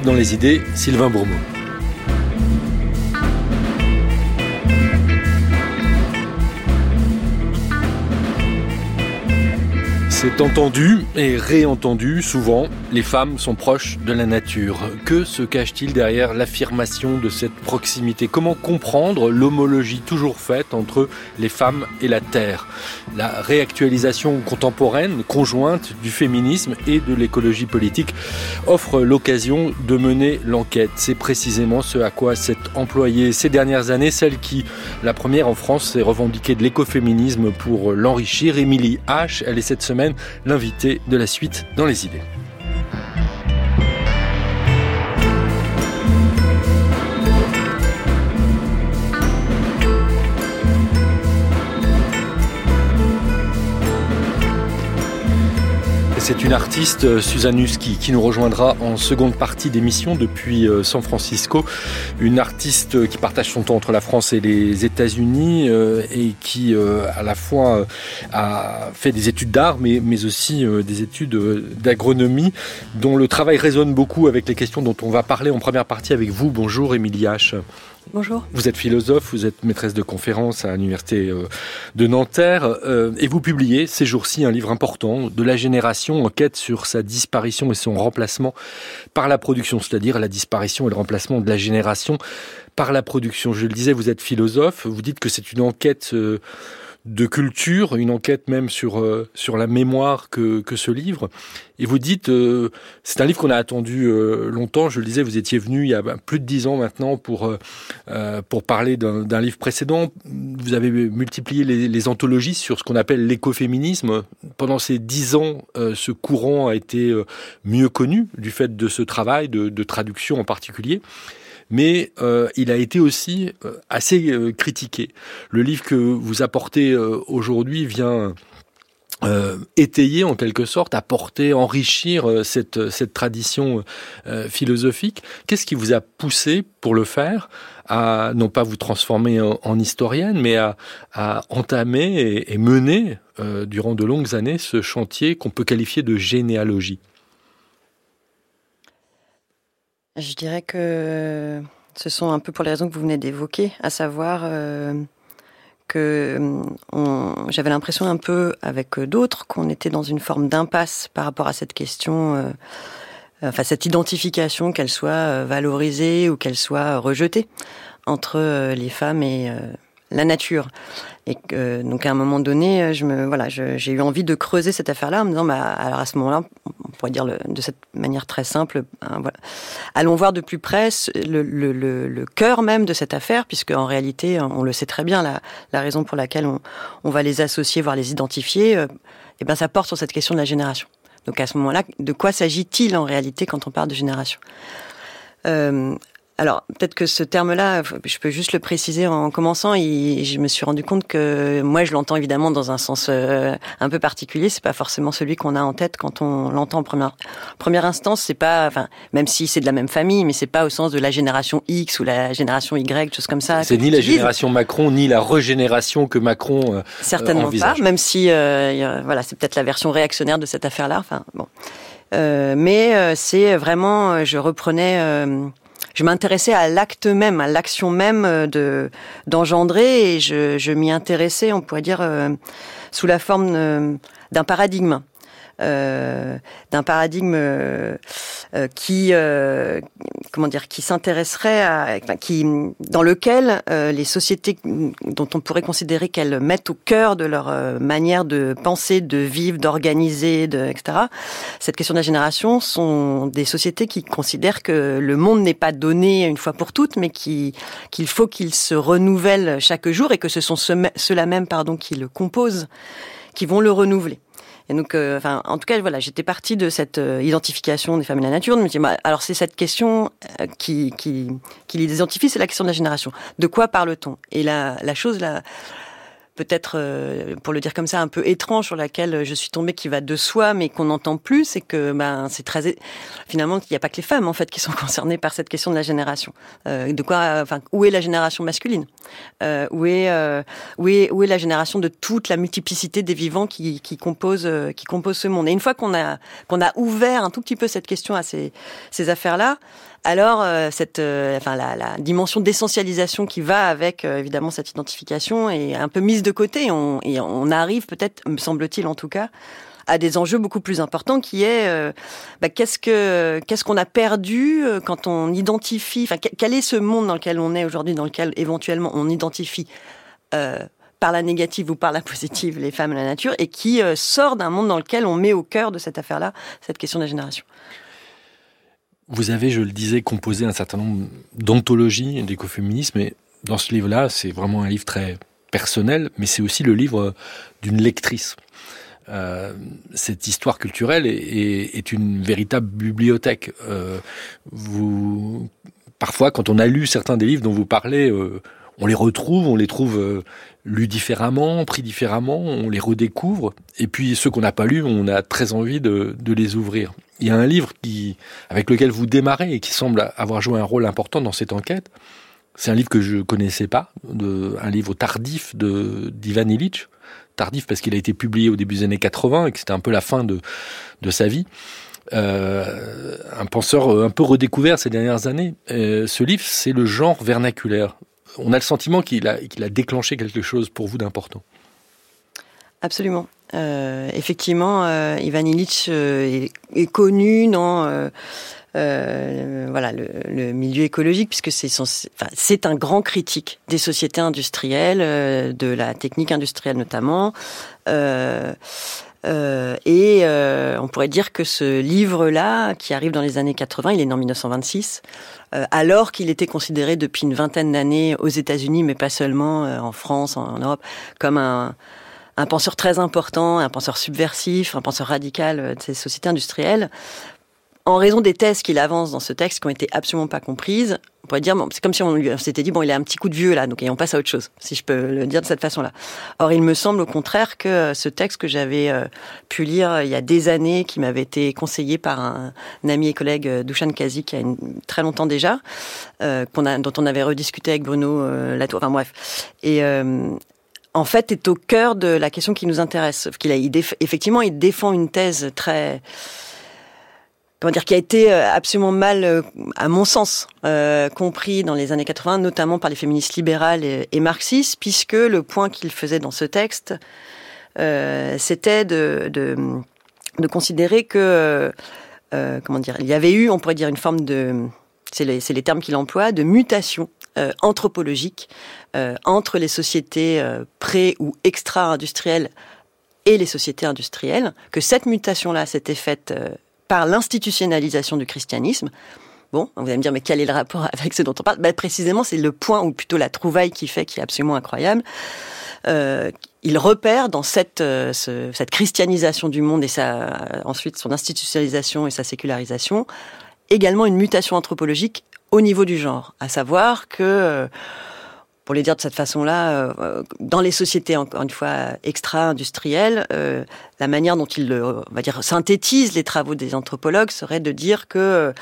dans les idées, Sylvain Bourmeau. C'est entendu et réentendu souvent, les femmes sont proches de la nature. Que se cache-t-il derrière l'affirmation de cette proximité? Comment comprendre l'homologie toujours faite entre les femmes et la terre? La réactualisation contemporaine, conjointe du féminisme et de l'écologie politique offre l'occasion de mener l'enquête. C'est précisément ce à quoi s'est employée ces dernières années celle qui, la première en France, s'est revendiquée de l'écoféminisme pour l'enrichir. Émilie H, elle est cette semaine l'invité de la suite dans les idées. C'est une artiste, euh, Suzanne Husky, qui nous rejoindra en seconde partie d'émission depuis euh, San Francisco. Une artiste qui partage son temps entre la France et les États-Unis euh, et qui à la fois a fait des études d'art mais, mais aussi des études d'agronomie dont le travail résonne beaucoup avec les questions dont on va parler en première partie avec vous. Bonjour Émilie H. Bonjour. Vous êtes philosophe, vous êtes maîtresse de conférences à l'université euh, de Nanterre euh, et vous publiez ces jours-ci un livre important de la génération enquête sur sa disparition et son remplacement par la production, c'est-à-dire la disparition et le remplacement de la génération par la production. Je le disais, vous êtes philosophe, vous dites que c'est une enquête euh, de culture, une enquête même sur euh, sur la mémoire que, que ce livre. Et vous dites, euh, c'est un livre qu'on a attendu euh, longtemps. Je le disais, vous étiez venu il y a plus de dix ans maintenant pour pour parler d'un livre précédent. Vous avez multiplié les, les anthologies sur ce qu'on appelle l'écoféminisme. Pendant ces dix ans, ce courant a été mieux connu du fait de ce travail de, de traduction en particulier mais euh, il a été aussi euh, assez euh, critiqué. Le livre que vous apportez aujourd'hui vient étayer en quelque sorte, apporter, enrichir cette, cette tradition philosophique. Qu'est-ce qui vous a poussé pour le faire à non pas vous transformer en, historienne, mais à, entamer et mener durant de longues années ce chantier qu'on peut qualifier de généalogie? Je dirais que ce sont un peu pour les raisons que vous venez d'évoquer, à savoir euh, que j'avais l'impression un peu avec d'autres qu'on était dans une forme d'impasse par rapport à cette question, euh, enfin cette identification, qu'elle soit euh, valorisée ou qu'elle soit rejetée entre les femmes et la nature. Et que, donc à un moment donné, je me voilà, j'ai eu envie de creuser cette affaire-là en me disant, bah, alors à ce moment-là, on pourrait dire de cette manière très simple, hein, allons voir de plus près le, cœur même de cette affaire, puisque en réalité, on le sait très bien, la, raison pour laquelle on, va les associer, voire les identifier, euh, eh ben ça porte sur cette question de la génération. Donc à ce moment-là, de quoi s'agit-il en réalité quand on parle de génération? Euh, alors peut-être que ce terme-là, je peux juste le préciser en commençant. Et je me suis rendu compte que moi, je l'entends évidemment dans un sens euh, un peu particulier. C'est pas forcément celui qu'on a en tête quand on l'entend en première première instance. C'est pas, enfin, même si c'est de la même famille, mais c'est pas au sens de la génération X ou la génération Y, choses comme ça. C'est ni la génération Macron ni la régénération que Macron euh, certainement pas. Même si, euh, voilà, c'est peut-être la version réactionnaire de cette affaire-là. Enfin bon, mais c'est vraiment, je reprenais je m'intéressais à l'acte même, à l'action même euh, de d'engendrer, et je, m'y intéressais, on pourrait dire, euh, sous la forme euh, d'un paradigme. Euh, d'un paradigme euh, qui euh, comment dire qui s'intéresserait à qui dans lequel les sociétés dont on pourrait considérer qu'elles mettent au cœur de leur manière de penser, de vivre, d'organiser, etc. Cette question de la génération sont des sociétés qui considèrent que le monde n'est pas donné une fois pour toutes, mais qu'il faut qu'il se renouvelle chaque jour et que ce sont ceux-là même pardon qui le composent qui vont le renouveler. Et donc, euh, enfin, en tout cas, voilà, j'étais partie de cette euh, identification des femmes et de la nature. Je bah, alors c'est cette question euh, qui, qui, qui les identifie, c'est la question de la génération. De quoi parle-t-on? Et la, la chose la peut-être, euh, pour le dire comme ça, un peu étrange sur laquelle je suis tombée, qui va de soi, mais qu'on n'entend plus, c'est que ben c'est très finalement il n'y a pas que les femmes en fait qui sont concernées par cette question de la génération. Euh, de quoi, enfin, où est la génération masculine? Euh, où, est, euh, où est où est la génération de toute la multiplicité des vivants qui, qui composent qui composent ce monde? Et une fois qu'on a qu'on a ouvert un tout petit peu cette question à ces ces affaires là alors euh, cette, euh, enfin la, la, dimension d'essentialisation qui va avec euh, évidemment cette identification est un peu mise de côté. On, et on arrive peut-être, me semble-t-il en tout cas, à des enjeux beaucoup plus importants qui est bah, qu'est-ce que qu'est-ce qu'on a perdu quand on identifie, enfin quel est ce monde dans lequel on est aujourd'hui, dans lequel éventuellement on identifie par la négative ou par la positive les femmes et la nature, et qui sort d'un monde dans lequel on met au cœur de cette affaire-là cette question de la génération. Vous avez, je le disais, composé un certain nombre d'anthologies d'écoféminisme, et dans ce livre-là, c'est vraiment un livre très personnel, mais c'est aussi le livre d'une lectrice. Euh, cette histoire culturelle est, est, une véritable bibliothèque. Euh, vous, parfois, quand on a lu certains des livres dont vous parlez, euh, on les retrouve, on les trouve euh, lus différemment, pris différemment, on les redécouvre. Et puis ceux qu'on n'a pas lus, on a très envie de, les ouvrir. Il y a un livre qui, avec lequel vous démarrez et qui semble avoir joué un rôle important dans cette enquête. C'est un livre que je connaissais pas, de, un livre tardif de d'Ivan Illich. Tardif parce qu'il a été publié au début des années 80 et que c'était un peu la fin de, sa vie. Euh, un penseur un peu redécouvert ces dernières années. Euh, ce livre, c'est le genre vernaculaire on a le sentiment qu'il a, déclenché quelque chose pour vous d'important. Absolument. Euh, effectivement, euh, Ivan Illich euh, est, connu dans le, milieu écologique puisque c'est un grand critique des sociétés industrielles, de la technique industrielle notamment. Et euh, on pourrait dire que ce livre-là, qui arrive dans les années 80, il est né en 1926, euh, alors qu'il était considéré depuis une vingtaine d'années aux États-Unis, mais pas seulement en France, en, Europe, comme un, un penseur très important, un penseur subversif, un penseur radical de ces sociétés industrielles en raison des thèses qu'il avance dans ce texte qui ont été absolument pas comprises, on pourrait dire, bon, c'est comme si on, lui s'était dit, bon, il a un petit coup de vieux là, donc et on passe à autre chose, si je peux le dire de cette façon-là. Or, il me semble au contraire que euh, ce texte que j'avais euh, pu lire euh, il y a des années, qui m'avait été conseillé par un, ami et collègue Dushan Kazi, qui a une, très longtemps déjà, qu'on a, dont on avait rediscuté avec Bruno Latour, enfin bref, et en fait est au cœur de la question qui nous intéresse. Qu'il a, effectivement, il défend une thèse très comment dire, qui a été euh, absolument mal, euh, à mon sens, euh, compris dans les années 80, notamment par les féministes libérales et, marxistes, puisque le point qu'il faisait dans ce texte, c'était de, de, considérer que, comment dire, il y avait eu, on pourrait dire, une forme de, c'est les, les, termes qu'il emploie, de mutation anthropologique entre les sociétés pré- ou extra-industrielles et les sociétés industrielles, que cette mutation-là s'était faite par l'institutionnalisation du christianisme. Bon, vous allez me dire, mais quel est le rapport avec ce dont on parle? Ben, Précisément, c'est le point, ou plutôt la trouvaille qui fait, qui est absolument incroyable. Euh, il repère dans cette, euh, cette christianisation du monde et ensuite son institutionnalisation et sa sécularisation, également une mutation anthropologique au niveau du genre, à savoir que euh, pour les dire de cette façon-là, dans les sociétés, encore une fois, extra-industrielles, la manière dont ils, on va dire, synthétisent les travaux des anthropologues serait de dire que,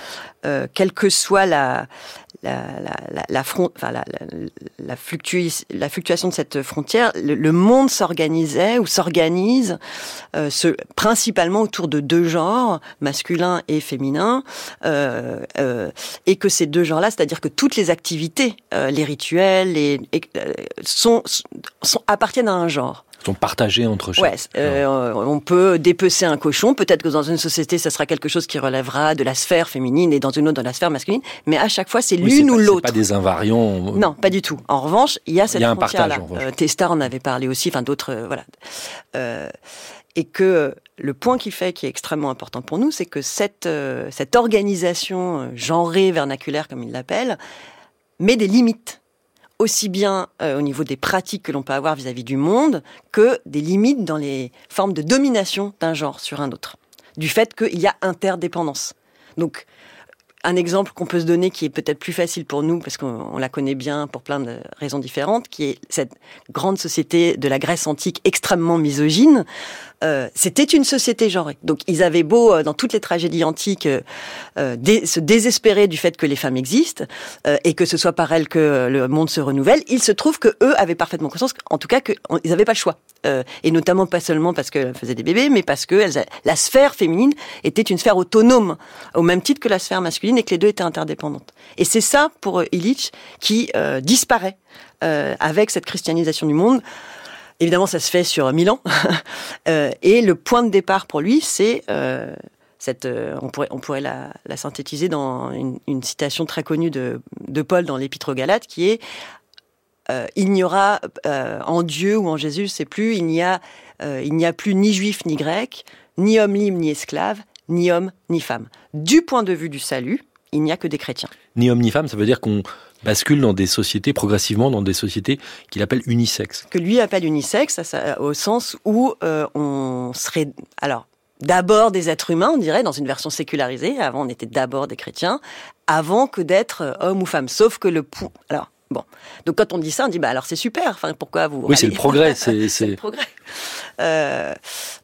euh, quelle que soit la, la, la, la, fluctuation de cette frontière, le, monde s'organisait ou s'organise euh, principalement autour de deux genres, masculin et féminin, euh, euh, et que ces deux genres-là, c'est-à-dire que toutes les activités, euh, les rituels, euh, sont appartiennent à un genre sont partagés entre chaque. Ouais, euh, on peut dépecer un cochon. Peut-être que dans une société, ça sera quelque chose qui relèvera de la sphère féminine et dans une autre de la sphère masculine. Mais à chaque fois, c'est l'une ou l'autre. Pas des invariants. Non, pas du tout. En revanche, il y a cette il y a un partage. Euh, Testar en avait parlé aussi. Enfin, d'autres, euh, voilà. Euh, et que le point qui fait, qui est extrêmement important pour nous, c'est que cette cette organisation genrée vernaculaire, comme il l'appelle, met des limites aussi bien euh, au niveau des pratiques que l'on peut avoir vis-à-vis du monde que des limites dans les formes de domination d'un genre sur un autre, du fait qu'il y a interdépendance. Donc, un exemple qu'on peut se donner qui est peut-être plus facile pour nous parce qu'on la connaît bien pour plein de raisons différentes, qui est cette grande société de la Grèce antique extrêmement misogyne. Euh, c'était une société genrée. Donc ils avaient beau, euh, dans toutes les tragédies antiques, euh, se désespérer du fait que les femmes existent et que ce soit par elles que le monde se renouvelle, il se trouve que eux avaient parfaitement conscience, en tout cas, qu'ils n'avaient pas le choix. et notamment pas seulement parce qu'elles faisaient des bébés, mais parce que la sphère féminine était une sphère autonome, au même titre que la sphère masculine, et que les deux étaient interdépendantes. Et c'est ça, pour Illich, qui disparaît avec cette christianisation du monde. Évidemment, ça se fait sur mille ans. Euh, et le point de départ pour lui, c'est euh, cette. Euh, on pourrait, on pourrait la, synthétiser dans une, citation très connue de, de Paul dans l'Épître aux Galates, qui est il n'y aura en Dieu ou en Jésus, c'est plus il n'y a il n'y a plus ni juif ni grec, ni homme libre ni esclave, ni homme ni femme. Du point de vue du salut, il n'y a que des chrétiens. Ni homme ni femme, ça veut dire qu'on bascule dans des sociétés, progressivement dans des sociétés qu'il appelle unisexes. Que lui appelle unisexes, au sens où euh, on serait... Alors, d'abord des êtres humains, on dirait, dans une version sécularisée. Avant, on était d'abord des chrétiens, avant que d'être euh, homme ou femme. Sauf que le... Alors, Bon. Donc quand on dit ça, on dit bah alors c'est super. Enfin pourquoi vous Oui, c'est le progrès. C'est le progrès. Euh,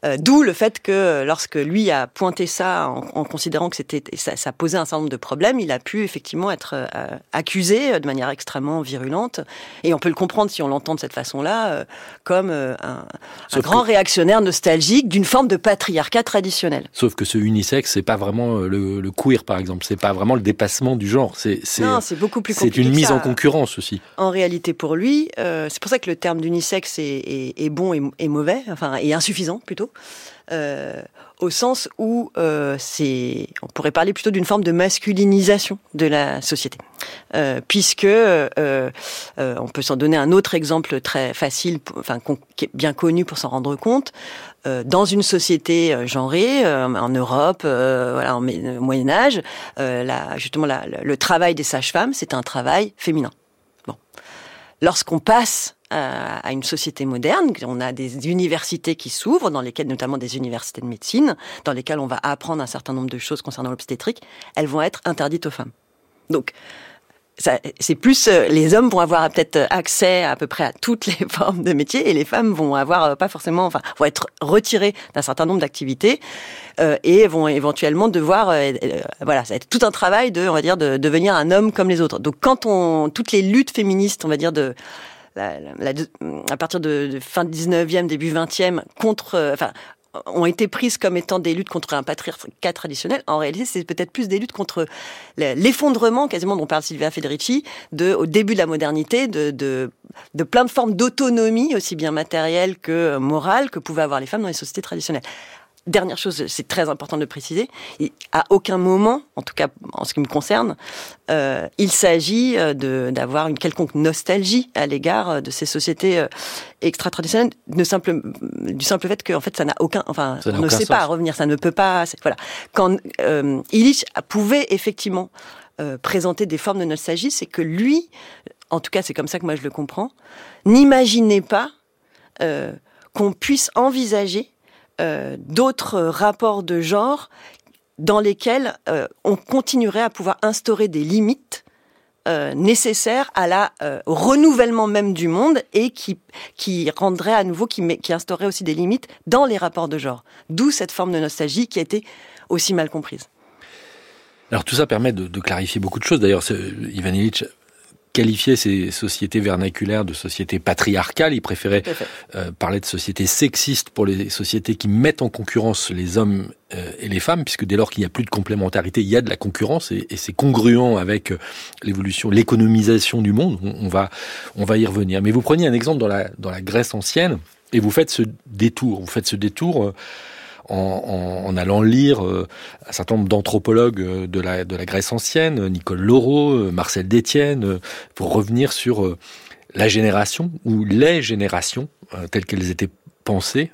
euh, D'où le fait que lorsque lui a pointé ça en, considérant que c'était ça, ça, posait un certain nombre de problèmes, il a pu effectivement être euh, accusé de manière extrêmement virulente. Et on peut le comprendre si on l'entend de cette façon-là, comme un, un grand réactionnaire nostalgique d'une forme de patriarcat traditionnel. Sauf que ce unisexe, c'est pas vraiment le, le queer, par exemple. C'est pas vraiment le dépassement du genre. C'est non, c'est beaucoup plus. C'est une mise en concurrence en réalité, pour lui, euh, c'est pour ça que le terme d'unisexe est, bon et, mauvais, enfin, et insuffisant plutôt. Euh, au sens où euh, c'est, on pourrait parler plutôt d'une forme de masculinisation de la société, puisque on peut s'en donner un autre exemple très facile, enfin qui est bien connu pour s'en rendre compte. dans une société genrée, en Europe, voilà, en Moyen Âge, justement le travail des sages-femmes, c'est un travail féminin. Lorsqu'on passe à une société moderne, on a des universités qui s'ouvrent, dans lesquelles, notamment des universités de médecine, dans lesquelles on va apprendre un certain nombre de choses concernant l'obstétrique, elles vont être interdites aux femmes. Donc, c'est plus euh, les hommes vont avoir peut-être accès à peu près à toutes les formes de métiers et les femmes vont avoir euh, pas forcément, enfin, vont être retirées d'un certain nombre d'activités euh, et vont éventuellement devoir, voilà, ça va être tout un travail de, on va dire, de, devenir un homme comme les autres. Donc, quand on, toutes les luttes féministes, on va dire de à partir de, de fin 19e, début 20e, contre, enfin, ont été prises comme étant des luttes contre un patriarcat traditionnel. En réalité, c'est peut-être plus des luttes contre l'effondrement, quasiment dont parle Silvia Federici, de, au début de la modernité, de, de, de plein de formes d'autonomie, aussi bien matérielle que morale, que pouvaient avoir les femmes dans les sociétés traditionnelles. Dernière chose, c'est très important de préciser, à aucun moment, en tout cas en ce qui me concerne, euh, il s'agit euh, d'avoir une quelconque nostalgie à l'égard euh, de ces sociétés extra-traditionnelles, simple, du simple fait que en fait ça n'a aucun, enfin on ne sait pas revenir, ça ne peut pas, voilà. Quand euh, Illich pouvait effectivement présenter des formes de nostalgie, c'est que lui, en tout cas c'est comme ça que moi je le comprends, n'imaginait pas qu'on puisse envisager euh, d'autres rapports de genre dans lesquels euh, on continuerait à pouvoir instaurer des limites euh, nécessaires à la renouvellement même du monde et qui qui rendrait à nouveau qui, qui instaurerait aussi des limites dans les rapports de genre. D'où cette forme de nostalgie qui a été aussi mal comprise. Alors tout ça permet de, de clarifier beaucoup de choses. D'ailleurs, Ivan Illich qualifiait ces sociétés vernaculaires de sociétés patriarcales. Il préférait euh, parler de sociétés sexistes pour les sociétés qui mettent en concurrence les hommes euh, et les femmes, puisque dès lors qu'il n'y a plus de complémentarité, il y a de la concurrence et, c'est congruent avec euh, l'évolution, l'économisation du monde. On, va, on va y revenir. Mais vous preniez un exemple dans la, dans la Grèce ancienne et vous faites ce détour. Vous faites ce détour en, allant lire euh, un certain nombre d'anthropologues euh, de la, Grèce ancienne, Nicole Laureau, euh, Marcel Détienne, pour revenir sur la génération ou les générations telles qu'elles étaient pensées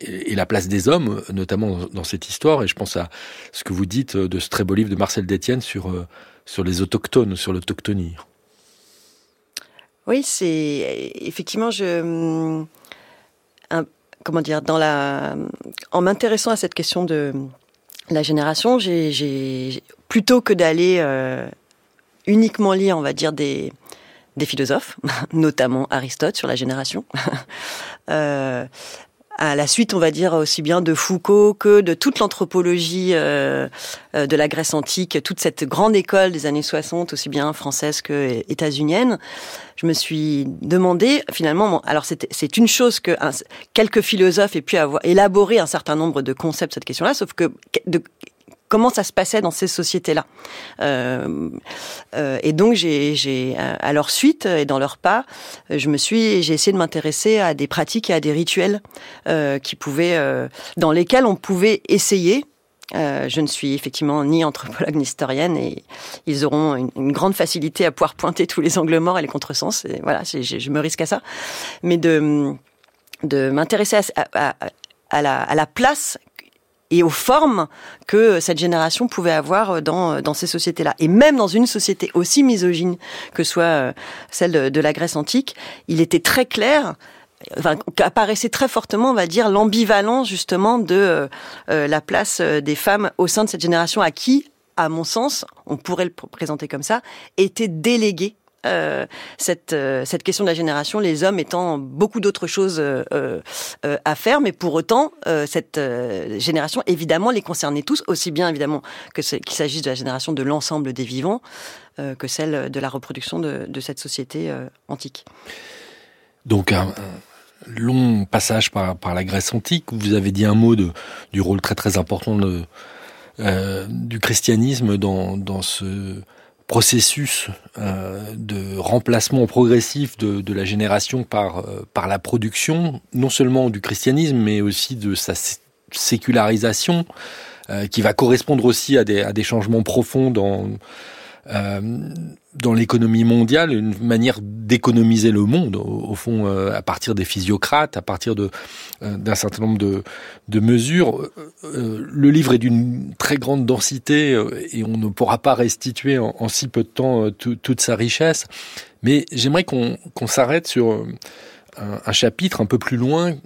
et, la place des hommes, notamment dans cette histoire. Et je pense à ce que vous dites de ce très beau livre de Marcel Détienne sur, sur les autochtones, sur l'autochtonie. Oui, c'est effectivement je hum, comment dire, dans la, en m'intéressant à cette question de la génération, j'ai plutôt que d'aller uniquement lire, on va dire, des, des philosophes, notamment Aristote sur la génération. euh, à la suite, on va dire aussi bien de Foucault que de toute l'anthropologie euh, euh de la Grèce antique, toute cette grande école des années 60, aussi bien française que états-unienne. Je me suis demandé finalement, alors c'est une chose que quelques philosophes aient pu avoir élaboré un certain nombre de concepts cette question-là, sauf que de, comment ça se passait dans ces sociétés-là. Euh, euh, et donc j'ai, à leur suite et dans leur pas, je me suis, j'ai essayé de m'intéresser à des pratiques et à des rituels euh, qui pouvaient, euh, dans lesquels on pouvait essayer. Euh, je ne suis effectivement ni anthropologue ni historienne et ils auront une, grande facilité à pouvoir pointer tous les angles morts et les contresens. Et voilà, je, me risque à ça, mais de m'intéresser à la place et aux formes que cette génération pouvait avoir dans, dans ces sociétés-là. Et même dans une société aussi misogyne que soit euh, celle de, la Grèce antique, il était très clair Enfin, apparaissait très fortement, on va dire, l'ambivalence justement de euh, euh, la place des femmes au sein de cette génération à qui, à mon sens, on pourrait le présenter comme ça, était déléguée euh, cette, euh, cette question de la génération, les hommes étant beaucoup d'autres choses euh, à faire, mais pour autant, cette génération, évidemment, les concernait tous, aussi bien évidemment qu'il s'agisse de la génération de l'ensemble des vivants que celle de la reproduction de, cette société antique. Donc un, long passage par, la Grèce antique. Vous avez dit un mot du rôle très très important du christianisme dans ce processus euh, de remplacement progressif de, la génération par, euh, par la production, non seulement du christianisme, mais aussi de sa sécularisation, euh, qui va correspondre aussi à des, à des changements profonds dans euh, dans l'économie mondiale une manière d'économiser le monde, au, fond, euh, à partir des physiocrates, à partir de euh, d'un certain nombre de, de mesures. le livre est d'une très grande densité et on ne pourra pas restituer en, en si peu de temps toute sa richesse. Mais j'aimerais qu'on qu'on s'arrête sur un, chapitre un peu plus loin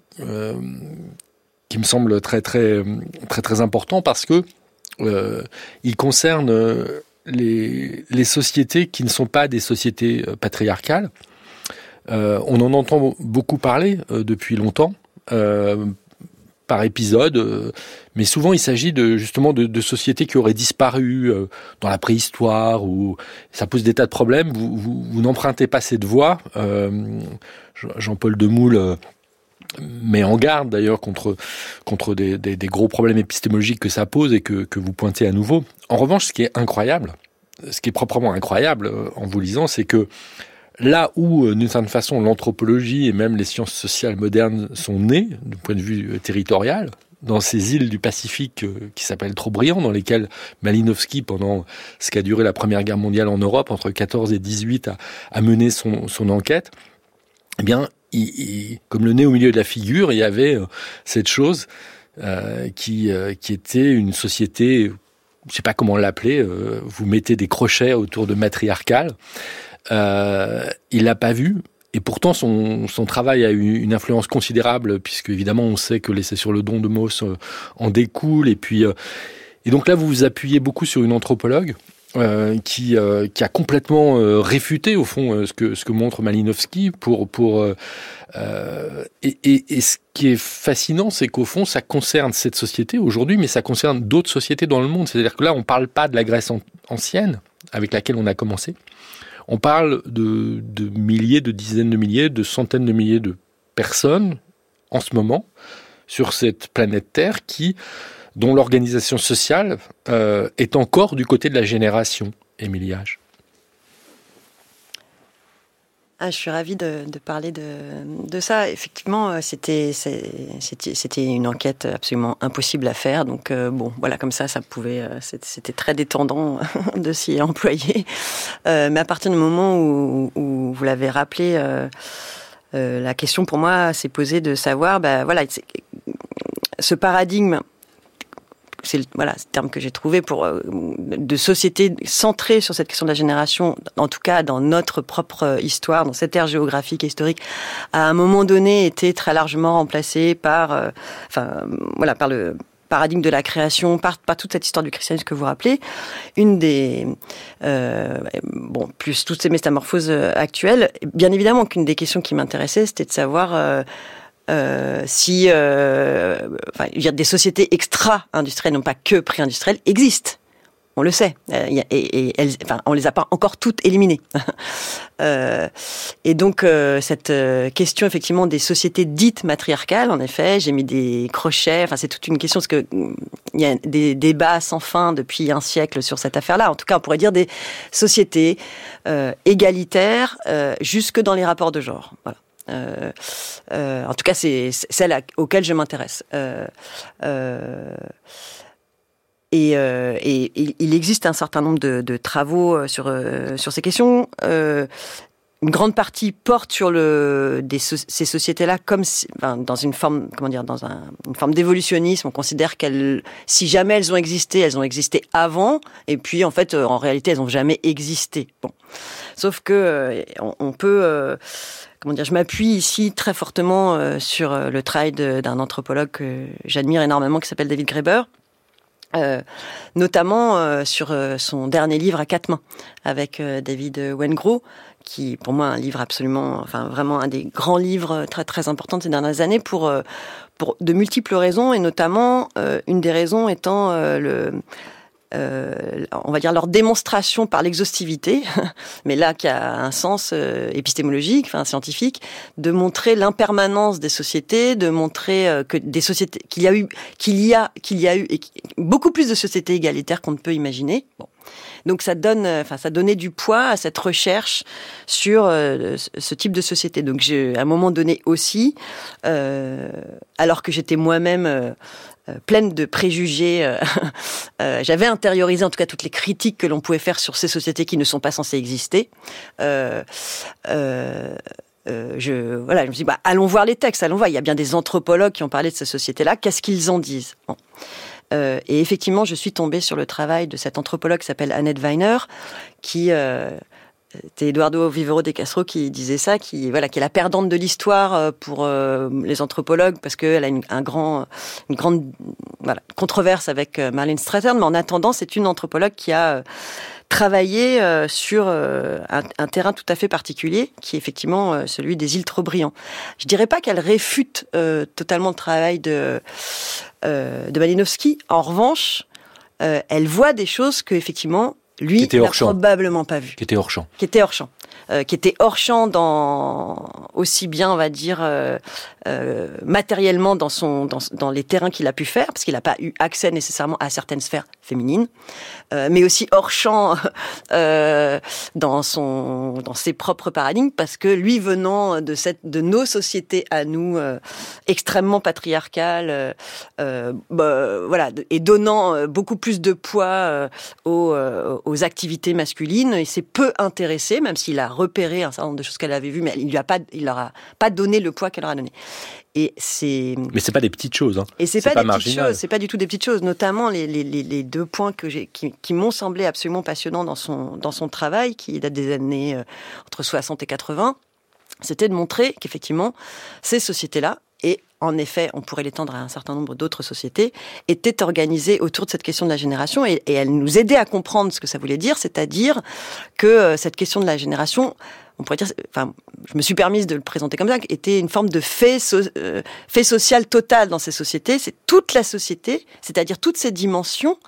qui me semble très très très très important parce que il concerne les, sociétés qui ne sont pas des sociétés euh, patriarcales. Euh, on en entend beaucoup parler euh, depuis longtemps, par épisode, mais souvent il s'agit de justement de, sociétés qui auraient disparu dans la préhistoire ou ça pose des tas de problèmes. Vous, vous, vous n'empruntez pas cette voie. Jean-Paul Demoule met en garde d'ailleurs contre, contre des, des, des, gros problèmes épistémologiques que ça pose et que, que vous pointez à nouveau. En revanche, ce qui est incroyable, ce qui est proprement incroyable euh, en vous lisant, c'est que là où, euh, d'une certaine façon, l'anthropologie et même les sciences sociales modernes sont nées, du point de vue euh, territorial, dans ces îles du Pacifique qui s'appellent Trobriand, dans lesquelles Malinowski, pendant ce qui a duré la Première Guerre mondiale en Europe, entre 14 et 18, a, a mené son, son enquête, eh bien, comme le nez au milieu de la figure, il y avait euh, cette chose euh, qui, euh, qui était une société, je sais pas comment l'appeler, vous mettez des crochets autour de matriarcal. Il l'a pas vu. Et pourtant, son, son travail a eu une influence considérable, puisque évidemment, on sait que l'essai sur le don de Mauss en découle. Et puis, et donc là, vous vous appuyez beaucoup sur une anthropologue euh, qui, euh, qui a complètement euh, réfuté au fond euh, ce que ce que montre Malinowski pour pour euh, euh, et, et, et, ce qui est fascinant c'est qu'au fond ça concerne cette société aujourd'hui mais ça concerne d'autres sociétés dans le monde. C'est-à-dire que là on parle pas de la Grèce an ancienne avec laquelle on a commencé. On parle de, de milliers de dizaines de milliers de centaines de milliers de personnes en ce moment sur cette planète Terre qui dont l'organisation sociale euh, est encore du côté de la génération, Émiliage. Ah, je suis ravie de, parler de, ça. Effectivement, euh, c'était une enquête absolument impossible à faire. Donc euh, bon, voilà, comme ça, ça pouvait, c'était très détendant de s'y employer. Mais à partir du moment où, vous l'avez rappelé, la question pour moi s'est posée de savoir, bah, voilà, ce paradigme c'est le, voilà, ce terme que j'ai trouvé pour euh, de société centrée sur cette question de la génération, en tout cas dans notre propre histoire, dans cette ère géographique et historique, à un moment donné été très largement remplacé par, euh, enfin voilà, par le paradigme de la création, par, toute cette histoire du christianisme que vous rappelez, une des bon plus toutes ces métamorphoses actuelles, bien évidemment qu'une des questions qui m'intéressait, c'était de savoir euh, si euh, enfin, dire, des sociétés extra-industrielles, non pas que pré-industrielles, existent. On le sait. Euh, et, on les a pas encore toutes éliminées. euh, et donc, euh, cette euh, question, effectivement, des sociétés dites matriarcales, en effet, j'ai mis des crochets. Enfin, c'est toute une question, parce que il y a des débats sans fin depuis un siècle sur cette affaire-là. En tout cas, on pourrait dire des sociétés égalitaires jusque dans les rapports de genre. Voilà. Euh, euh, en tout cas, c'est celle à, auquel je m'intéresse. Euh, et, il existe un certain nombre de, travaux sur sur ces questions. une grande partie porte sur le ces sociétés-là comme dans une forme comment dire dans un, une forme d'évolutionnisme. On considère qu'elles, si jamais elles ont existé, elles ont existé avant. Et puis en fait, en réalité, elles n'ont jamais existé. Bon, sauf que on, on peut comment dire, je m'appuie ici très fortement euh, sur euh, le travail d'un anthropologue que j'admire énormément qui s'appelle David Graeber. Euh, notamment euh, sur euh, son dernier livre à quatre mains avec David Wengro, qui pour moi un livre absolument, enfin vraiment un des grands livres très très importants de ces dernières années pour pour de multiples raisons et notamment une des raisons étant le euh, on va dire leur démonstration par l'exhaustivité, mais là qui a un sens euh, épistémologique, enfin scientifique, de montrer l'impermanence des sociétés, de montrer euh, que des sociétés qu'il y a eu, qu'il y a, qu'il y a eu beaucoup plus de sociétés égalitaires qu'on ne peut imaginer. Bon. Donc ça donne, enfin ça donnait du poids à cette recherche sur ce type de société. Donc j'ai à un moment donné aussi, alors que j'étais moi-même euh, pleine de préjugés. Euh, euh, j'avais intériorisé en tout cas toutes les critiques que l'on pouvait faire sur ces sociétés qui ne sont pas censées exister. Je voilà, je me dis bah allons voir les textes, allons voir. Il y a bien des anthropologues qui ont parlé de ces sociétés-là. Qu'est-ce qu'ils en disent? Et effectivement, je suis tombée sur le travail de cette anthropologue qui s'appelle Annette Weiner, qui c'était Eduardo Vivero de Castro qui disait ça, qui voilà, qui est la perdante de l'histoire euh, pour euh, les anthropologues parce qu'elle a une, un grand, une grande voilà, controverse avec euh, Marlene Strathern. Mais en attendant, c'est une anthropologue qui a travaillé sur un, terrain tout à fait particulier, qui est effectivement celui des îles Trobriand. Je dirais pas qu'elle réfute totalement le travail de de Malinowski. En revanche, elle voit des choses que effectivement lui, il n'a probablement pas vu. Qui était hors champ. Qui était hors champ. Euh, qui était hors champ dans aussi bien, on va dire, euh, euh, matériellement dans son dans, les terrains qu'il a pu faire, parce qu'il n'a pas eu accès nécessairement à certaines sphères féminines, mais aussi hors champ dans son dans ses propres paradigmes, parce que lui venant de cette de nos sociétés à nous extrêmement patriarcales, bah, voilà, et donnant beaucoup plus de poids aux, aux activités masculines, il s'est peu intéressé, même s'il a repéré un certain nombre de choses qu'elle avait vues, mais il lui a pas, il leur a pas donné le poids qu'elle leur a donné. Et c'est. Mais c'est pas des petites choses. Hein. Et c'est pas, pas, des petites choses. C'est pas du tout des petites choses. Notamment les, les, les deux points que j'ai, qui, qui m'ont semblé absolument passionnants dans son dans son travail, qui date des années euh, entre 60 et 80. C'était de montrer qu'effectivement ces sociétés-là et en effet, on pourrait l'étendre à un certain nombre d'autres sociétés, étaient organisées autour de cette question de la génération et, elle nous aidait à comprendre ce que ça voulait dire, c'est-à-dire que euh, cette question de la génération, on pourrait dire, enfin, je me suis permise de le présenter comme ça, était une forme de fait, euh, social total dans ces sociétés. C'est toute la société, c'est-à-dire toutes ces dimensions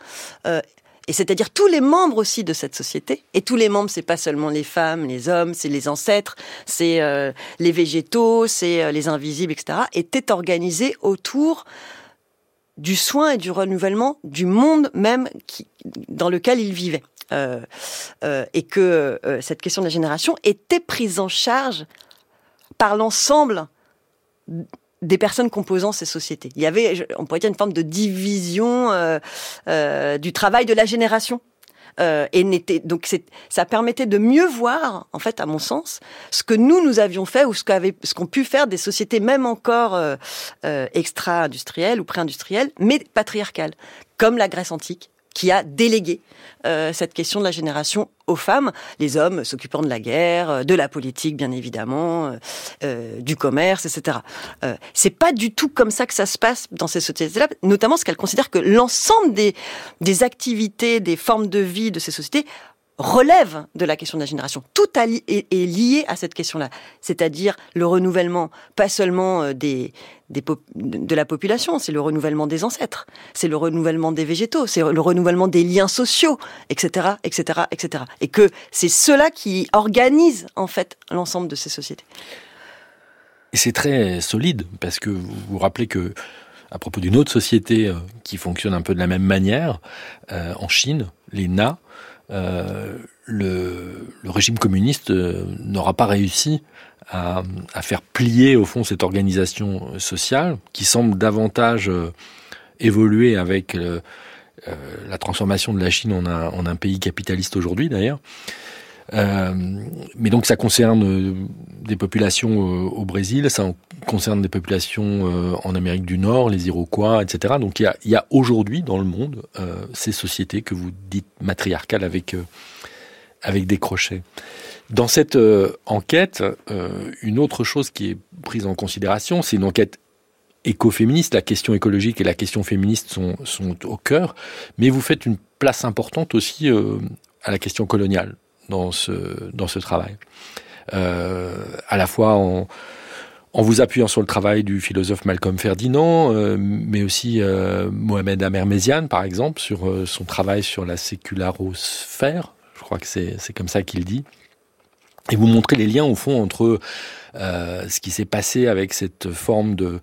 euh, et c'est-à-dire tous les membres aussi de cette société. Et tous les membres, c'est pas seulement les femmes, les hommes, c'est les ancêtres, c'est euh, les végétaux, c'est euh, les invisibles, etc. étaient organisés autour du soin et du renouvellement du monde même qui, dans lequel ils vivaient. Euh, euh et que euh, cette question de la génération était prise en charge par l'ensemble des personnes composant ces sociétés. Il y avait, on pourrait dire, une forme de division euh, euh, du travail de la génération. Euh, et n'était donc ça permettait de mieux voir, en fait, à mon sens, ce que nous nous avions fait ou ce qu'avaient, ce qu'ont pu faire des sociétés même encore euh, euh extra-industrielles ou pré-industrielles, mais patriarcales, comme la Grèce antique, qui a délégué cette question de la génération aux femmes, les hommes s'occupant de la guerre, de la politique bien évidemment, du commerce, etc. c'est pas du tout comme ça que ça se passe dans ces sociétés-là, notamment parce qu'elles considèrent que l'ensemble des, des activités, des formes de vie de ces sociétés relève de la question de la génération. Tout est, lié à cette question-là, c'est-à-dire le renouvellement, pas seulement euh, de la population, c'est le renouvellement des ancêtres, c'est le renouvellement des végétaux, c'est le renouvellement des liens sociaux, etc., etc., etc. Et que c'est cela qui organise en fait l'ensemble de ces sociétés. Et c'est très solide parce que vous vous rappelez que à propos d'une autre société euh, qui fonctionne un peu de la même manière euh, en Chine, les Na, euh, le, régime communiste euh, n'aura pas réussi à, faire plier au fond cette organisation sociale qui semble davantage euh, évoluer avec la transformation de la Chine en un pays capitaliste aujourd'hui d'ailleurs. Euh, mais donc ça concerne euh, des populations euh, au Brésil, ça concerne des populations en Amérique du Nord, les Iroquois, etc. Donc il y a, aujourd'hui dans le monde ces sociétés que vous dites matriarcales avec avec des crochets. Dans cette enquête, une autre chose qui est prise en considération, c'est une enquête écoféministe. La question écologique et la question féministe sont au cœur, mais vous faites une place importante aussi à la question coloniale dans ce, dans ce travail. Euh, à la fois en, vous appuyant sur le travail du philosophe Malcolm Ferdinand, euh, mais aussi euh, Mohamed Amermézian, par exemple, sur euh, son travail sur la sécularosphère. Je crois que c'est comme ça qu'il dit. Et vous montrez les liens, au fond, entre ce qui s'est passé avec cette forme de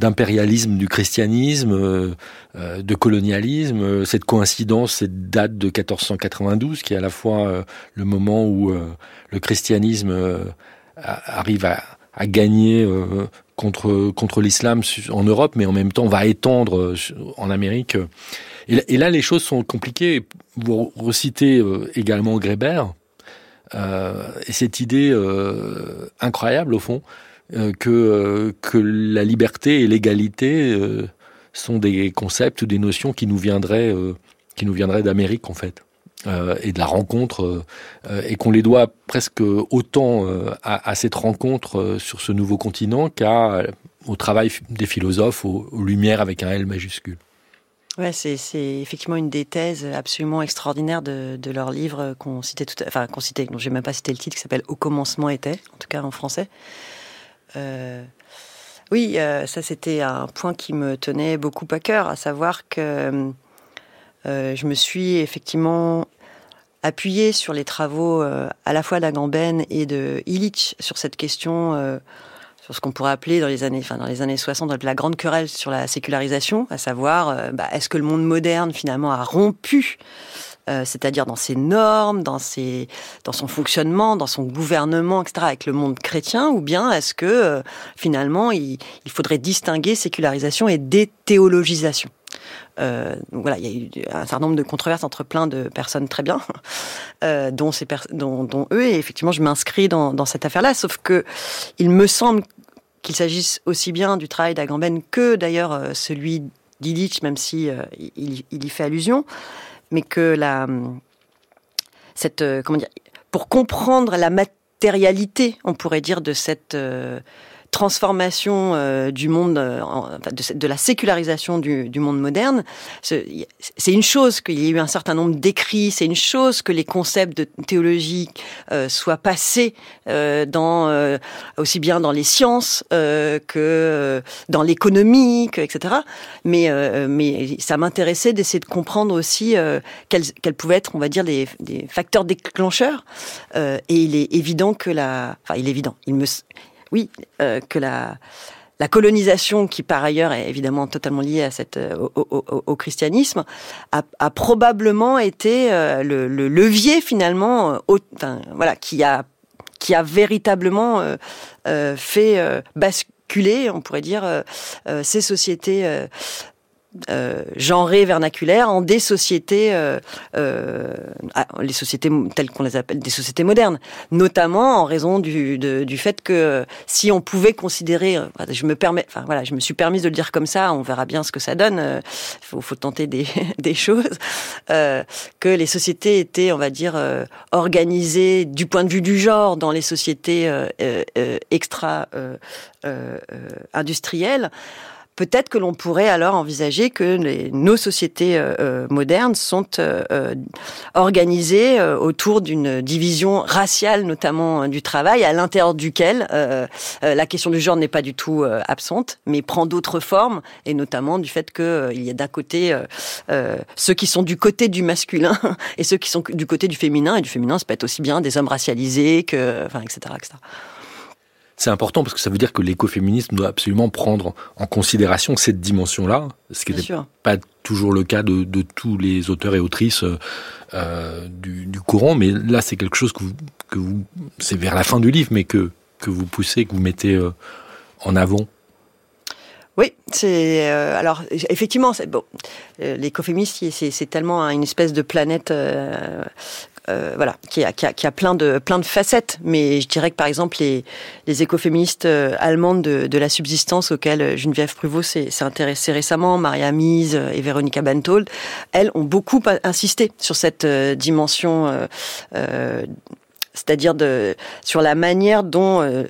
d'impérialisme du christianisme, euh, euh, de colonialisme, cette coïncidence, cette date de 1492 qui est à la fois le moment où le christianisme arrive à, gagner contre contre l'islam en Europe, mais en même temps va étendre en Amérique. Et, là, les choses sont compliquées. Vous recitez également Grébert, euh, et cette idée euh, incroyable, au fond, euh, que, que la liberté et l'égalité sont des concepts ou des notions qui nous viendraient, qui viendraient d'Amérique, en fait. et de la rencontre, et qu'on les doit presque autant à, cette rencontre sur ce nouveau continent qu'à au travail des philosophes, aux lumières avec un L majuscule. Ouais, c'est, effectivement une des thèses absolument extraordinaires de, de leur livre qu'on citait tout, enfin qu'on citait, dont j'ai même pas cité le titre, qui s'appelle Au commencement était, en tout cas en français. Euh, oui, euh, ça c'était un point qui me tenait beaucoup à cœur, à savoir que euh, je me suis effectivement appuyée sur les travaux à la fois d'Agamben et de Illich sur cette question sur ce qu'on pourrait appeler dans les années, enfin dans les années 60, la grande querelle sur la sécularisation, à savoir, bah, est-ce que le monde moderne finalement a rompu euh, c'est-à-dire dans ses normes, dans, ses, dans son fonctionnement, dans son gouvernement, etc., avec le monde chrétien, ou bien est-ce que euh, finalement il, faudrait distinguer sécularisation et déthéologisation? Euh, voilà, il y a eu un certain nombre de controverses entre plein de personnes très bien, dont, eux, et effectivement, je m'inscris dans, cette affaire-là, sauf que il me semble qu'il s'agisse aussi bien du travail d'Agamben que d'ailleurs celui d'Illich, même si il, y fait allusion, mais que la cette comment dire pour comprendre la matérialité, on pourrait dire, de cette transformation euh, du monde, euh, de, la sécularisation du, du monde moderne, c'est une chose qu'il y ait eu un certain nombre d'écrits, c'est une chose que les concepts de théologie euh, soient passés euh, dans aussi bien dans les sciences que dans l'économie, etc. Mais mais ça m'intéressait d'essayer de comprendre aussi quels, quels pouvaient être, on va dire, des, des facteurs déclencheurs. et il est évident que la, enfin, il est évident, il me oui, euh, que la, la colonisation, qui par ailleurs est évidemment totalement liée à cette, euh, au, christianisme, a, probablement été euh, le, levier finalement, voilà, qui a, qui a véritablement fait basculer, on pourrait dire, ces sociétés euh, genrées vernaculaires en des sociétés, euh, euh, ah, les sociétés telles qu'on les appelle des sociétés modernes, notamment en raison du, du fait que si on pouvait considérer, je me permets, enfin voilà, je me suis permise de le dire comme ça, on verra bien ce que ça donne. Il faut, faut, tenter des, des choses. que les sociétés étaient, on va dire, organisées du point de vue du genre dans les sociétés extra industrielles peut-être que l'on pourrait alors envisager que nos sociétés euh, euh, modernes sont euh, organisées autour d'une division raciale, notamment du travail, à l'intérieur duquel la question du genre n'est pas du tout absente, mais prend d'autres formes, et notamment du fait qu'il y a d'un côté ceux qui sont du côté du masculin et ceux qui sont du côté du féminin, et du féminin, ça peut être aussi bien des hommes racialisés que, enfin, etc., etc. C'est important parce que ça veut dire que l'écoféminisme doit absolument prendre en considération cette dimension-là, ce qui n'est pas toujours le cas de, tous les auteurs et autrices euh, du, courant, mais là c'est quelque chose que vous, que vous c'est vers la fin du livre, mais que, que vous poussez, que vous mettez euh, en avant. Oui, c'est euh, alors effectivement, bon. L'écoféminisme, c'est tellement une espèce de planète euh, voilà, qui a, qui, a, qui a, plein de plein de facettes. Mais je dirais que par exemple les, écoféministes euh, allemandes de, la subsistance auxquelles Geneviève Pruvot s'est intéressée récemment, Maria Mies et Veronica Bentold, elles ont beaucoup insisté sur cette euh, dimension, euh, c'est-à-dire sur la manière dont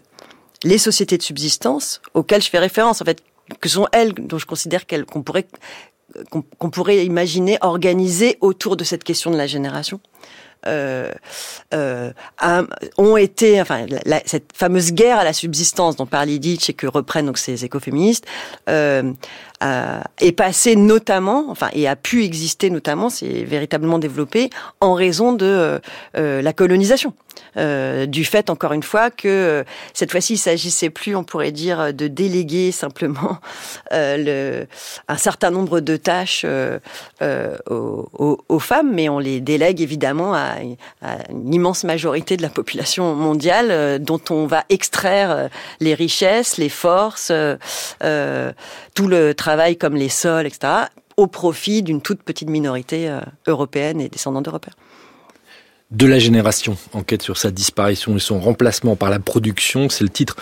les sociétés de subsistance auxquelles je fais référence, en fait, que sont elles dont je considère qu'elles qu'on pourrait qu'on pourrait imaginer organiser autour de cette question de la génération euh, euh, ont été, enfin, cette fameuse guerre à la subsistance dont parle Yidich et que reprennent donc ces écoféministes, euh, est passée notamment, enfin, et a pu exister notamment, c'est véritablement développé en raison de euh, la colonisation. Euh, du fait, encore une fois, que euh, cette fois-ci, il s'agissait plus, on pourrait dire, de déléguer simplement euh, le, un certain nombre de tâches aux, aux, femmes, mais on les délègue évidemment à, à, une immense majorité de la population mondiale, dont on va extraire les richesses, les forces, tout le travail comme les sols, etc., au profit d'une toute petite minorité européenne et descendante d'Européens de la génération, enquête sur sa disparition et son remplacement par la production, c'est le titre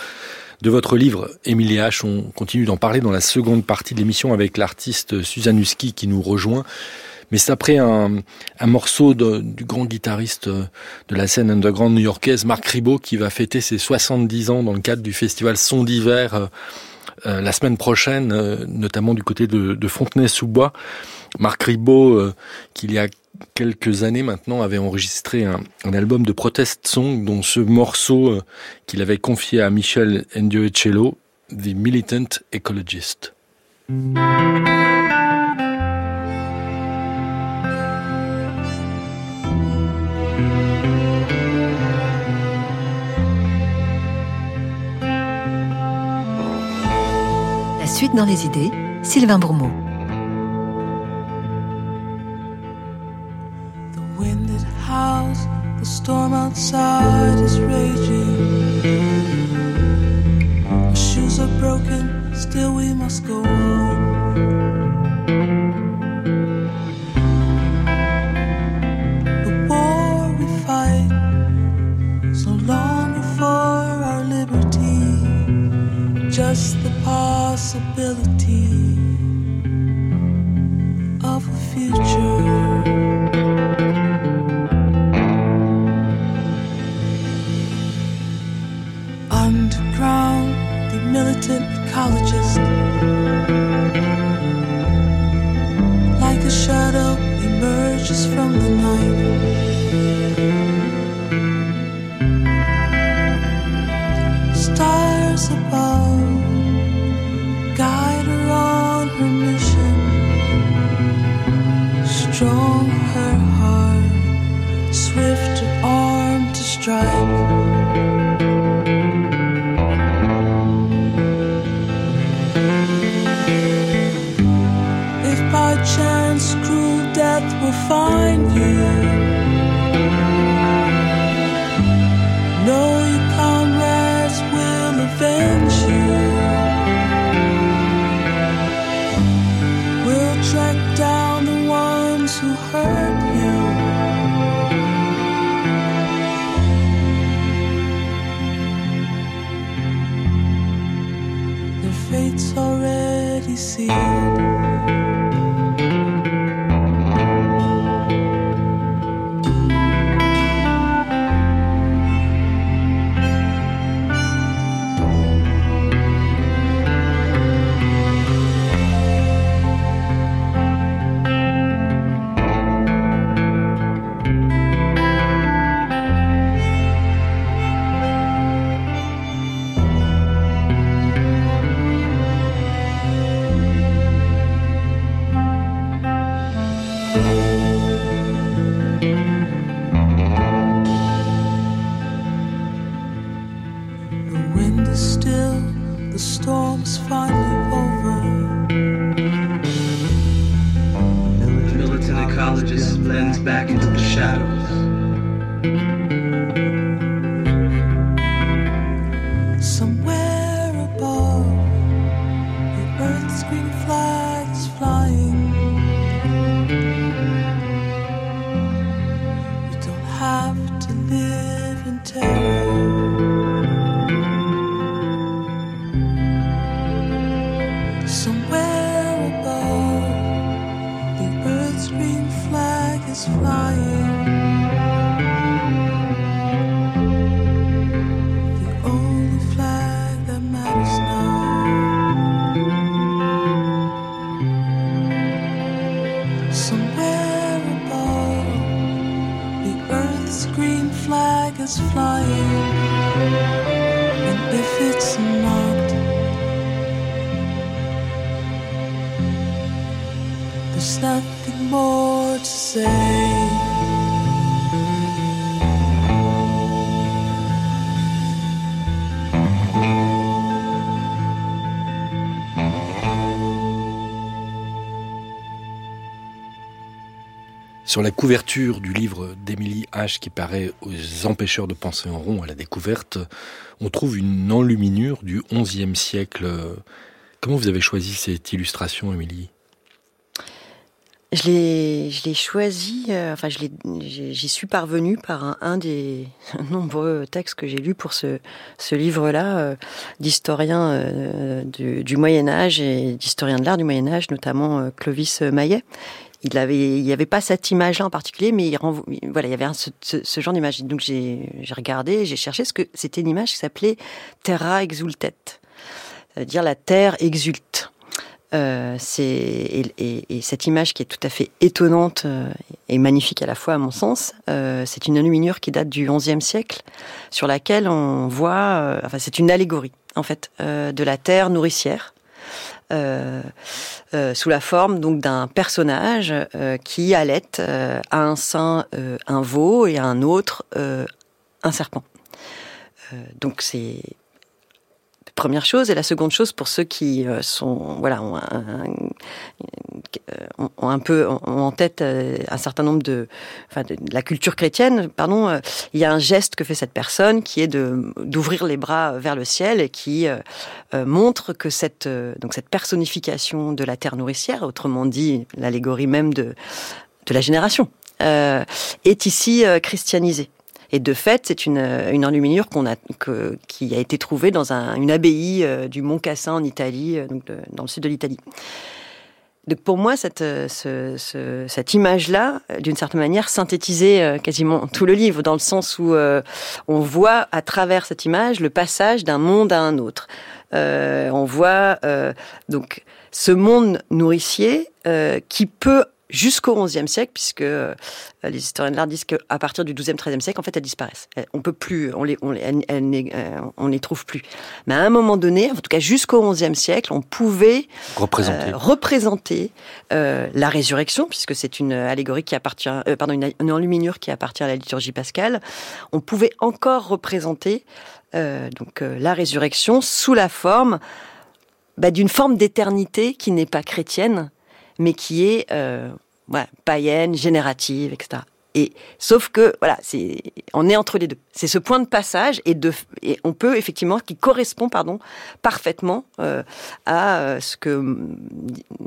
de votre livre, Émilie H. On continue d'en parler dans la seconde partie de l'émission avec l'artiste Suzanne Husky qui nous rejoint. Mais c'est après un, morceau du grand guitariste de la scène underground new-yorkaise, Marc Ribot, qui va fêter ses 70 ans dans le cadre du festival Son d'hiver euh, euh, la semaine prochaine, euh, notamment du côté de, Fontenay-sous-Bois. Marc Ribot, qu'il y a quelques années maintenant, avait enregistré un, album de protest song, dont ce morceau euh, qu'il avait confié à Michel Ndioechello, The Militant Ecologist. Suite dans les idées, Sylvain Bourmeau. The storm outside is raging. Our shoes are broken, still we must go on. Possibility There's nothing more to say. Sur la couverture du livre d'Émilie H qui paraît aux empêcheurs de penser en rond à la découverte, on trouve une enluminure du XIe siècle. Comment vous avez choisi cette illustration, Émilie? Je l'ai, je euh, enfin, j'y suis parvenue par un, des nombreux textes que j'ai lus pour ce, livre-là, euh, d'historiens euh, du, du, Moyen Âge et d'historiens de l'art du Moyen Âge, notamment Clovis Maillet. Il avait, il y avait pas cette image-là en particulier, mais il voilà, il y avait ce, genre d'image. Donc j'ai, regardé, j'ai cherché ce que c'était une image qui s'appelait Terra exultet, c'est-à-dire la terre exulte. Euh, c'est et, et, cette image qui est tout à fait étonnante euh, et magnifique à la fois à mon sens, euh, c'est une enluminure qui date du XIe siècle, sur laquelle on voit, euh, enfin c'est une allégorie en fait euh, de la terre nourricière. Sous la forme donc d'un personnage qui allait à un sein un veau et à un autre un serpent. donc c'est première chose. Et la seconde chose, pour ceux qui euh, sont, voilà, ont un peu ont en tête euh, un certain nombre de, la culture chrétienne, pardon, euh, il y a un geste que fait cette personne qui est de d'ouvrir les bras vers le ciel et qui montre que cette donc cette personnification de la terre nourricière, autrement dit l'allégorie même de de la génération, est ici christianisée. Et de fait, c'est une, une enluminure qu'on a, que, qui a été trouvée dans un, une abbaye euh, du Mont Cassin en Italie, euh, donc dans le sud de l'Italie. Donc pour moi, cette, ce, ce, cette image-là, d'une certaine manière, synthétisait euh, quasiment tout le livre, dans le sens où on voit à travers cette image le passage d'un monde à un autre. Euh, on voit donc ce monde nourricier qui peut jusqu'au XIe siècle, puisque euh, les historiens de l'art disent qu'à partir du XIIe, XIIIe siècle, en fait, elles disparaissent. On peut plus, on les, on les, euh, on les trouve plus. Mais à un moment donné, en tout cas jusqu'au XIe siècle, on pouvait représenter, euh, représenter euh, la résurrection, puisque c'est une allégorie qui appartient, euh, pardon, une, une, enluminure qui appartient à la liturgie pascale. On pouvait encore représenter donc la résurrection sous la forme bah, d'une forme d'éternité qui n'est pas chrétienne, mais qui est euh, païenne, générative, etc. Et sauf que voilà, c'est on est entre les deux. C'est ce point de passage et on peut effectivement qui correspond pardon parfaitement euh, à euh, ce que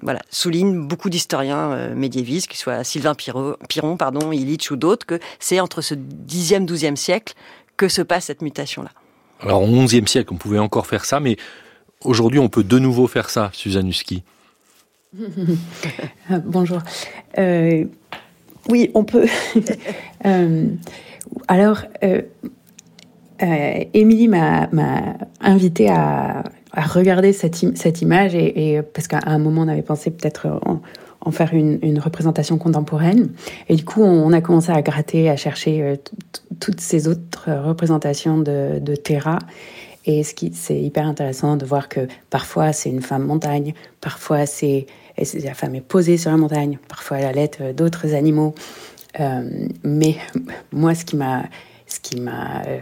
voilà soulignent beaucoup d'historiens médiévistes, qu'ils soient Sylvain Piron, pardon, Illich ou d'autres, que c'est entre ce 10e 12e siècle que se passe cette mutation là. Alors au XIe siècle, on pouvait encore faire ça, mais aujourd'hui on peut de nouveau faire ça, Suzanne Husky Bonjour. Euh, oui, on peut. euh, alors, euh, Émilie m'a invité à, regarder cette, image et, parce qu'à un moment on avait pensé peut-être en, faire une, représentation contemporaine et du coup on, a commencé à gratter, à chercher toutes ces autres représentations de, Terra et c'est hyper intéressant de voir que parfois c'est une femme montagne, parfois c'est la femme est posée sur la montagne, parfois elle allait d'autres animaux. Euh, mais moi, ce qui m'a, euh,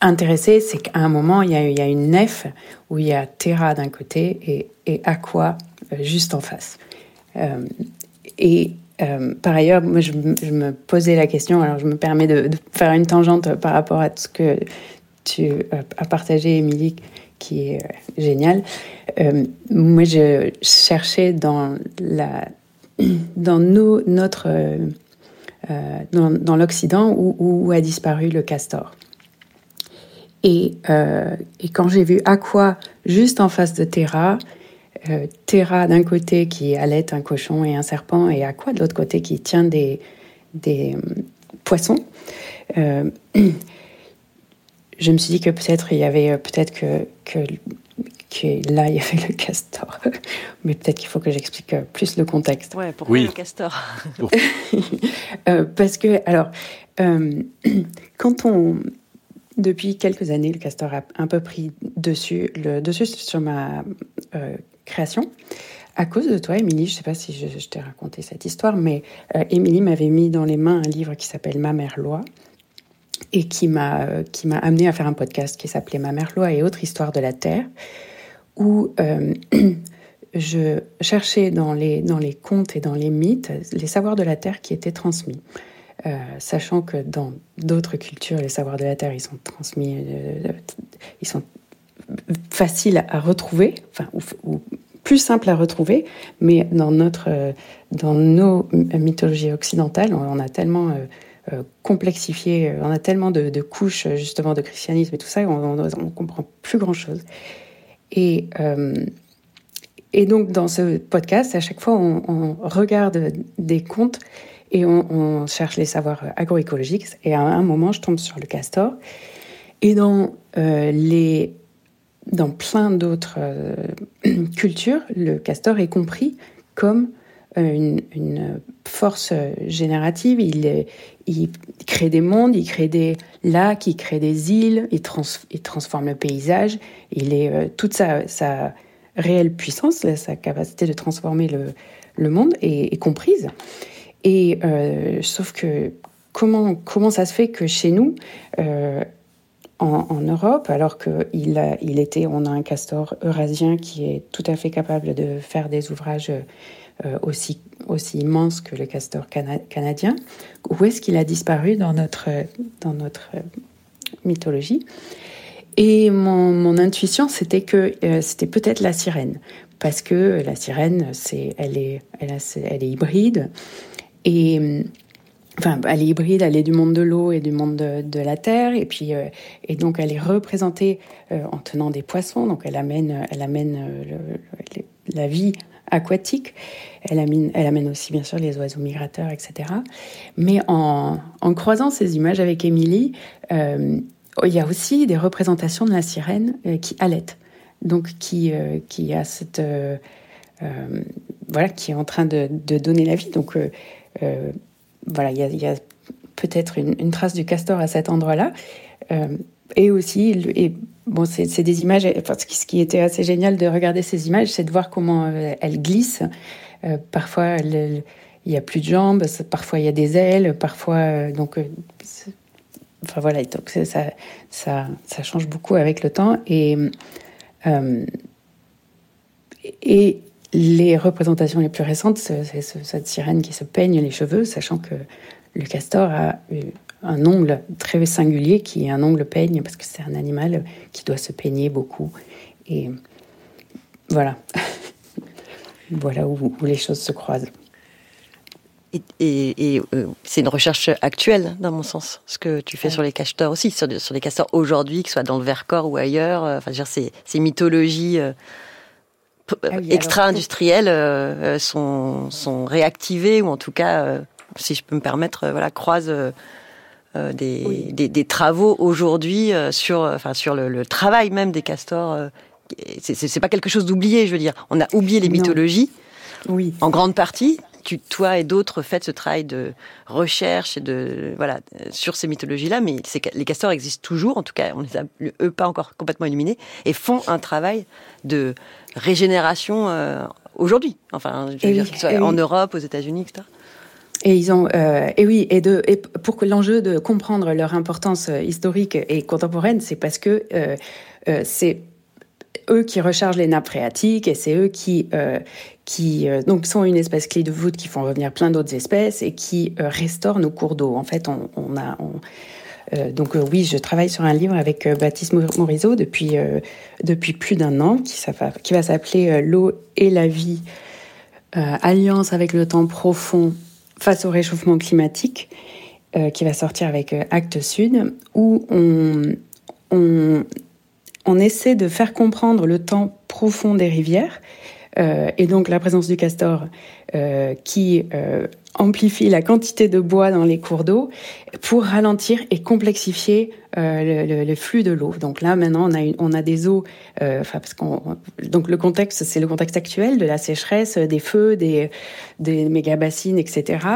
intéressé, c'est qu'à un moment, il y, a, une nef où il y a Terra d'un côté et, et Aqua euh, juste en face. Euh, et euh, par ailleurs, je, me posais la question, alors je me permets de, de, faire une tangente par rapport à ce que tu as partagé, Émilie, qui est génial. moi, je cherchais dans la dans nos, notre, euh, euh, dans, l'Occident où, a disparu le castor. Et, euh, quand j'ai vu Aqua juste en face de Terra, euh, Terra d'un côté qui allait un cochon et un serpent, et Aqua de l'autre côté qui tient des, des poissons, euh, je me suis dit que peut-être il y avait peut-être que, que que là, il y avait le castor. Mais peut-être qu'il faut que j'explique plus le contexte. Ouais, pourquoi oui. le castor euh, Parce que, alors, euh, quand on. Depuis quelques années, le castor a un peu pris dessus, le dessus sur ma euh, création. À cause de toi, Émilie, je ne sais pas si je, je t'ai raconté cette histoire, mais euh, Émilie m'avait mis dans les mains un livre qui s'appelle Ma mère loi et qui m'a qui m'a amené à faire un podcast qui s'appelait Ma mère loi et autres histoires de la terre où euh, je cherchais dans les, dans les contes et dans les mythes les savoirs de la terre qui étaient transmis. Euh, sachant que dans d'autres cultures, les savoirs de la terre, ils sont transmis, euh, ils sont faciles à retrouver, enfin, ou, plus simples à retrouver, mais dans, notre, dans nos mythologies occidentales, on, a tellement complexifié, on a tellement de, couches justement de christianisme et tout ça, on, on comprend plus grand-chose. Et, euh, et donc, dans ce podcast, à chaque fois, on, regarde des contes et on, cherche les savoirs agroécologiques. Et à un moment, je tombe sur le castor. Et dans, euh, les, dans plein d'autres euh, cultures, le castor est compris comme euh, une, une, force générative. Il, il, crée des mondes, il crée des lacs, il crée des îles, il, trans, il transforme le paysage. Il est euh, toute sa, réelle puissance, sa capacité de transformer le, monde est, comprise. Et euh, sauf que comment comment ça se fait que chez nous euh, en, Europe, alors qu'il était, on a un castor eurasien qui est tout à fait capable de faire des ouvrages euh, aussi, aussi immense que le castor cana canadien. Où est-ce qu'il a disparu dans notre, dans notre mythologie? Et mon, mon intuition, c'était que euh, c'était peut-être la sirène. Parce que la sirène, c'est, elle, est, elle, a, elle est hybride. Et Enfin, elle est hybride, elle est du monde de l'eau et du monde de, la terre, et puis euh, et donc elle est représentée euh, en tenant des poissons, donc elle amène, elle amène euh, la vie aquatique. Elle amène, aussi bien sûr les oiseaux migrateurs, etc. Mais en, croisant ces images avec Émilie, euh, il y a aussi des représentations de la sirène euh, qui allait, donc qui euh, qui a cette voilà qui est en train de, donner la vie. Donc voilà, il y a, peut-être une, trace du castor à cet endroit-là. Et aussi, bon, c'est des images. Enfin, ce qui était assez génial de regarder ces images, c'est de voir comment euh, elles glissent. Euh, parfois, il n'y a plus de jambes, parfois il y a des ailes, parfois. Euh, donc, enfin voilà, donc ça, ça, ça change beaucoup avec le temps. Et, les représentations les plus récentes, c'est cette sirène qui se peigne les cheveux, sachant que le castor a un ongle très singulier qui est un ongle peigne, parce que c'est un animal qui doit se peigner beaucoup. Et voilà. voilà où, où, les choses se croisent. et, euh, c'est une recherche actuelle, dans mon sens, ce que tu fais sur les castors aussi, sur, sur les castors aujourd'hui, que ce soit dans le Vercors ou ailleurs. Enfin, dire, ces, ces mythologies ah extra-industrielles sont, sont réactivées, ou en tout cas, si je peux me permettre, voilà, croisent euh, des, des, des, travaux aujourd'hui euh, sur, enfin, sur le, le, travail même des castors. Euh, c'est pas quelque chose d'oublié, je veux dire. On a oublié les mythologies, oui. en grande partie. Tu, toi et d'autres faites ce travail de recherche et de voilà sur ces mythologies-là, mais les castors existent toujours. En tout cas, on les a eux pas encore complètement éliminés et font un travail de régénération aujourd'hui. Enfin, je veux dire, soit en Europe, aux États-Unis, etc. Et ils ont, euh, et oui, et, de, et pour que l'enjeu de comprendre leur importance euh, historique et contemporaine, c'est parce que euh, c'est eux qui rechargent les nappes phréatiques et c'est eux qui, qui donc sont une espèce clé de voûte qui font revenir plein d'autres espèces et qui restaurent nos cours d'eau. En fait, on, on a, on, donc oui, je travaille sur un livre avec Baptiste Morisot depuis depuis plus d'un an qui, qui va s'appeler L'eau et la vie, alliance avec le temps profond face au réchauffement climatique, euh, qui va sortir avec euh, Acte Sud, où on, essaie de faire comprendre le temps profond des rivières, euh, et donc la présence du castor qui euh, amplifie la quantité de bois dans les cours d'eau pour ralentir et complexifier euh, le, flux de l'eau. Donc là, maintenant, on a, des eaux, euh, parce qu'on, donc le contexte, c'est le contexte actuel de la sécheresse, des feux, des, des méga bassines, etc.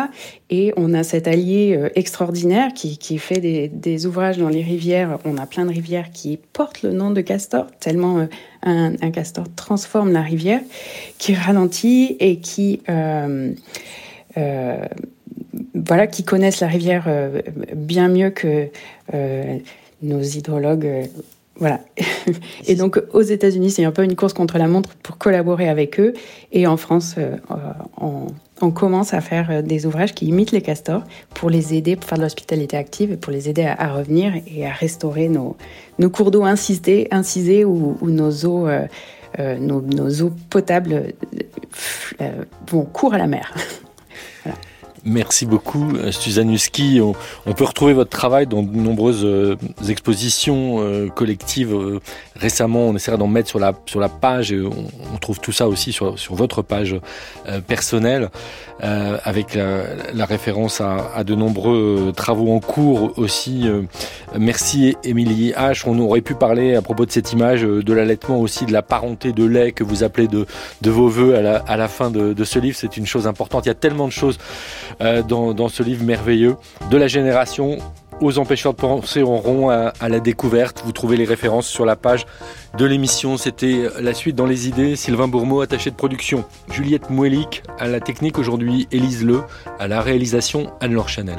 Et on a cet allié euh, extraordinaire qui, qui fait des, ouvrages dans les rivières. On a plein de rivières qui portent le nom de castor, tellement euh, un, castor transforme la rivière, qui ralentit et qui euh, euh, voilà, qui connaissent la rivière euh, bien mieux que euh, nos hydrologues. voilà. Et donc aux États-Unis, c'est un peu une course contre la montre pour collaborer avec eux. Et en France, on, commence à faire des ouvrages qui imitent les castors pour les aider, pour faire de l'hospitalité active et pour les aider à, revenir et à restaurer nos, cours d'eau incisés, ou, nos eaux. Euh, nos, nos, eaux potables euh, vont court à la mer. Merci beaucoup, Suzanne Husky. On, peut retrouver votre travail dans de nombreuses euh, expositions euh, collectives. Euh, récemment, on essaiera d'en mettre sur la, sur la page et on, trouve tout ça aussi sur, sur votre page euh, personnelle, euh, avec la, référence à, à, de nombreux travaux en cours aussi. merci, Émilie H. On aurait pu parler à propos de cette image de l'allaitement aussi, de la parenté de lait que vous appelez de, de vos voeux à la, à la fin de, de ce livre. C'est une chose importante. Il y a tellement de choses euh, dans, dans, ce livre merveilleux de la génération aux empêcheurs de penser en rond à, à, la découverte. Vous trouvez les références sur la page de l'émission. C'était la suite dans les idées. Sylvain Bourmeau, attaché de production. Juliette Mouelic à la technique aujourd'hui. Élise Le à la réalisation. Anne-Laure Chanel.